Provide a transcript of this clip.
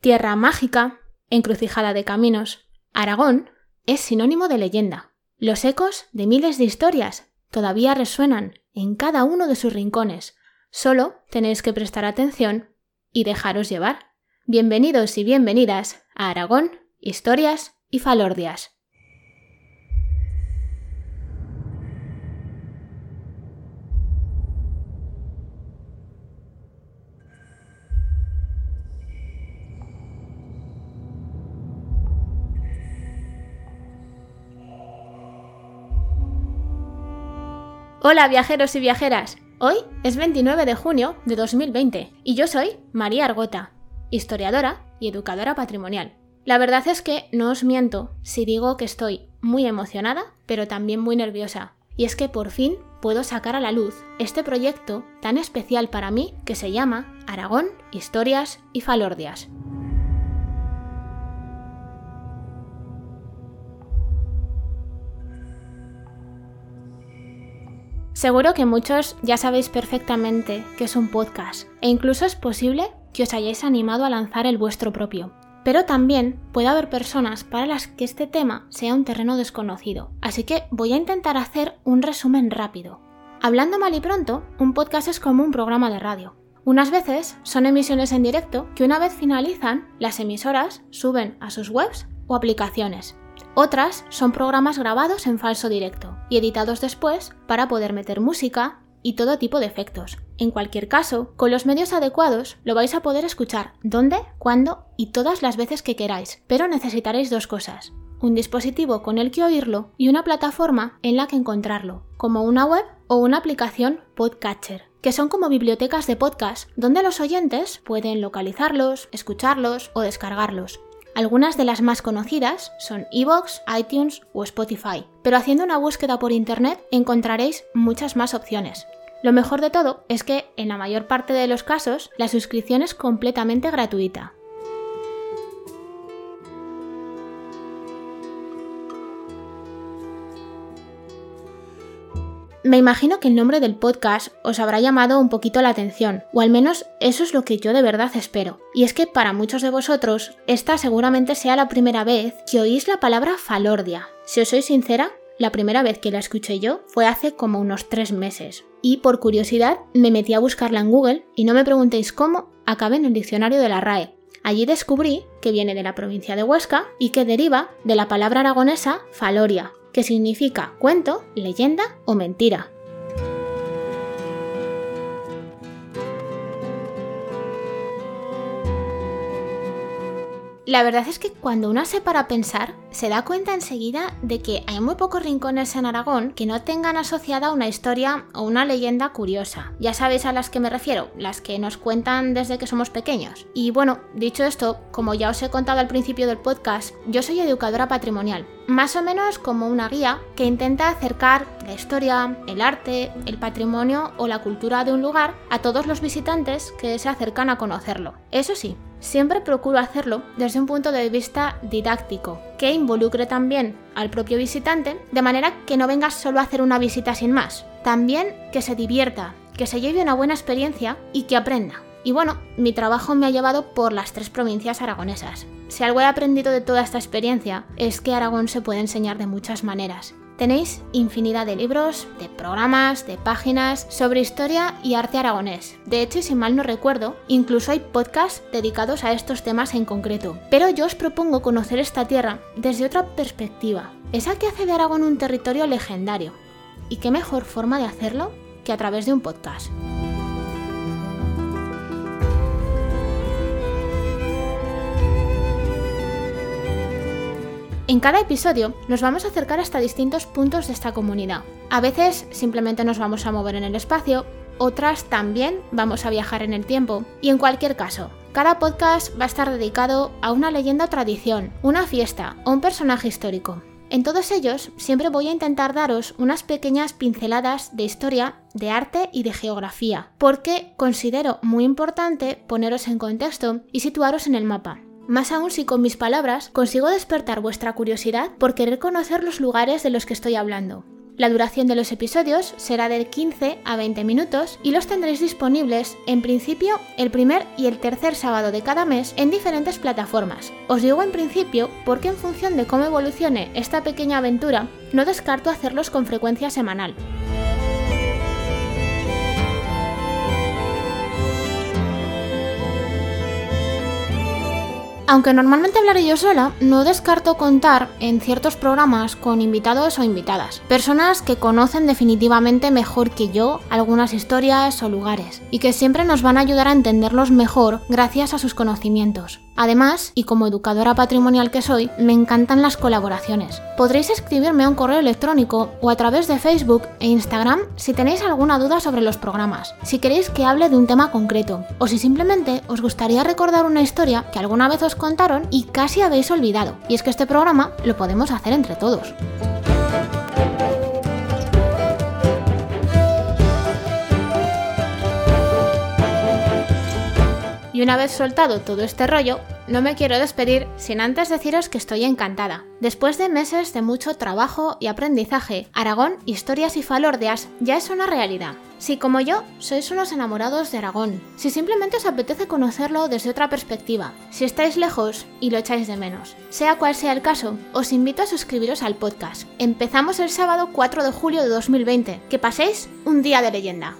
Tierra mágica, encrucijada de caminos, Aragón es sinónimo de leyenda. Los ecos de miles de historias todavía resuenan en cada uno de sus rincones. Solo tenéis que prestar atención y dejaros llevar. Bienvenidos y bienvenidas a Aragón, Historias y Falordias. Hola viajeros y viajeras. Hoy es 29 de junio de 2020 y yo soy María Argota, historiadora y educadora patrimonial. La verdad es que no os miento si digo que estoy muy emocionada, pero también muy nerviosa. Y es que por fin puedo sacar a la luz este proyecto tan especial para mí que se llama Aragón, Historias y Falordias. Seguro que muchos ya sabéis perfectamente que es un podcast e incluso es posible que os hayáis animado a lanzar el vuestro propio. Pero también puede haber personas para las que este tema sea un terreno desconocido, así que voy a intentar hacer un resumen rápido. Hablando mal y pronto, un podcast es como un programa de radio. Unas veces son emisiones en directo que una vez finalizan, las emisoras suben a sus webs o aplicaciones. Otras son programas grabados en falso directo y editados después para poder meter música y todo tipo de efectos. En cualquier caso, con los medios adecuados lo vais a poder escuchar donde, cuándo y todas las veces que queráis, pero necesitaréis dos cosas. Un dispositivo con el que oírlo y una plataforma en la que encontrarlo, como una web o una aplicación Podcatcher, que son como bibliotecas de podcast donde los oyentes pueden localizarlos, escucharlos o descargarlos. Algunas de las más conocidas son Evox, iTunes o Spotify, pero haciendo una búsqueda por Internet encontraréis muchas más opciones. Lo mejor de todo es que en la mayor parte de los casos la suscripción es completamente gratuita. Me imagino que el nombre del podcast os habrá llamado un poquito la atención, o al menos eso es lo que yo de verdad espero. Y es que para muchos de vosotros, esta seguramente sea la primera vez que oís la palabra falordia. Si os soy sincera, la primera vez que la escuché yo fue hace como unos tres meses. Y por curiosidad me metí a buscarla en Google y no me preguntéis cómo, acabé en el diccionario de la RAE. Allí descubrí que viene de la provincia de Huesca y que deriva de la palabra aragonesa faloria, que significa cuento, leyenda o mentira. La verdad es que cuando uno se para a pensar, se da cuenta enseguida de que hay muy pocos rincones en Aragón que no tengan asociada una historia o una leyenda curiosa. Ya sabéis a las que me refiero, las que nos cuentan desde que somos pequeños. Y bueno, dicho esto, como ya os he contado al principio del podcast, yo soy educadora patrimonial, más o menos como una guía que intenta acercar la historia, el arte, el patrimonio o la cultura de un lugar a todos los visitantes que se acercan a conocerlo. Eso sí, Siempre procuro hacerlo desde un punto de vista didáctico, que involucre también al propio visitante, de manera que no vengas solo a hacer una visita sin más. También que se divierta, que se lleve una buena experiencia y que aprenda. Y bueno, mi trabajo me ha llevado por las tres provincias aragonesas. Si algo he aprendido de toda esta experiencia es que Aragón se puede enseñar de muchas maneras Tenéis infinidad de libros, de programas, de páginas sobre historia y arte aragonés. De hecho, y si mal no recuerdo, incluso hay podcasts dedicados a estos temas en concreto. Pero yo os propongo conocer esta tierra desde otra perspectiva, esa que hace de Aragón un territorio legendario. ¿Y qué mejor forma de hacerlo que a través de un podcast? En cada episodio nos vamos a acercar hasta distintos puntos de esta comunidad. A veces simplemente nos vamos a mover en el espacio, otras también vamos a viajar en el tiempo. Y en cualquier caso, cada podcast va a estar dedicado a una leyenda o tradición, una fiesta o un personaje histórico. En todos ellos siempre voy a intentar daros unas pequeñas pinceladas de historia, de arte y de geografía, porque considero muy importante poneros en contexto y situaros en el mapa más aún si con mis palabras consigo despertar vuestra curiosidad por querer conocer los lugares de los que estoy hablando. La duración de los episodios será de 15 a 20 minutos y los tendréis disponibles en principio el primer y el tercer sábado de cada mes en diferentes plataformas. Os digo en principio porque en función de cómo evolucione esta pequeña aventura, no descarto hacerlos con frecuencia semanal. Aunque normalmente hablaré yo sola, no descarto contar en ciertos programas con invitados o invitadas, personas que conocen definitivamente mejor que yo algunas historias o lugares, y que siempre nos van a ayudar a entenderlos mejor gracias a sus conocimientos. Además, y como educadora patrimonial que soy, me encantan las colaboraciones. Podréis escribirme a un correo electrónico o a través de Facebook e Instagram si tenéis alguna duda sobre los programas, si queréis que hable de un tema concreto, o si simplemente os gustaría recordar una historia que alguna vez os contaron y casi habéis olvidado. Y es que este programa lo podemos hacer entre todos. Y una vez soltado todo este rollo, no me quiero despedir sin antes deciros que estoy encantada. Después de meses de mucho trabajo y aprendizaje, Aragón, Historias y Falordeas ya es una realidad. Si como yo sois unos enamorados de Aragón, si simplemente os apetece conocerlo desde otra perspectiva, si estáis lejos y lo echáis de menos. Sea cual sea el caso, os invito a suscribiros al podcast. Empezamos el sábado 4 de julio de 2020. Que paséis un día de leyenda.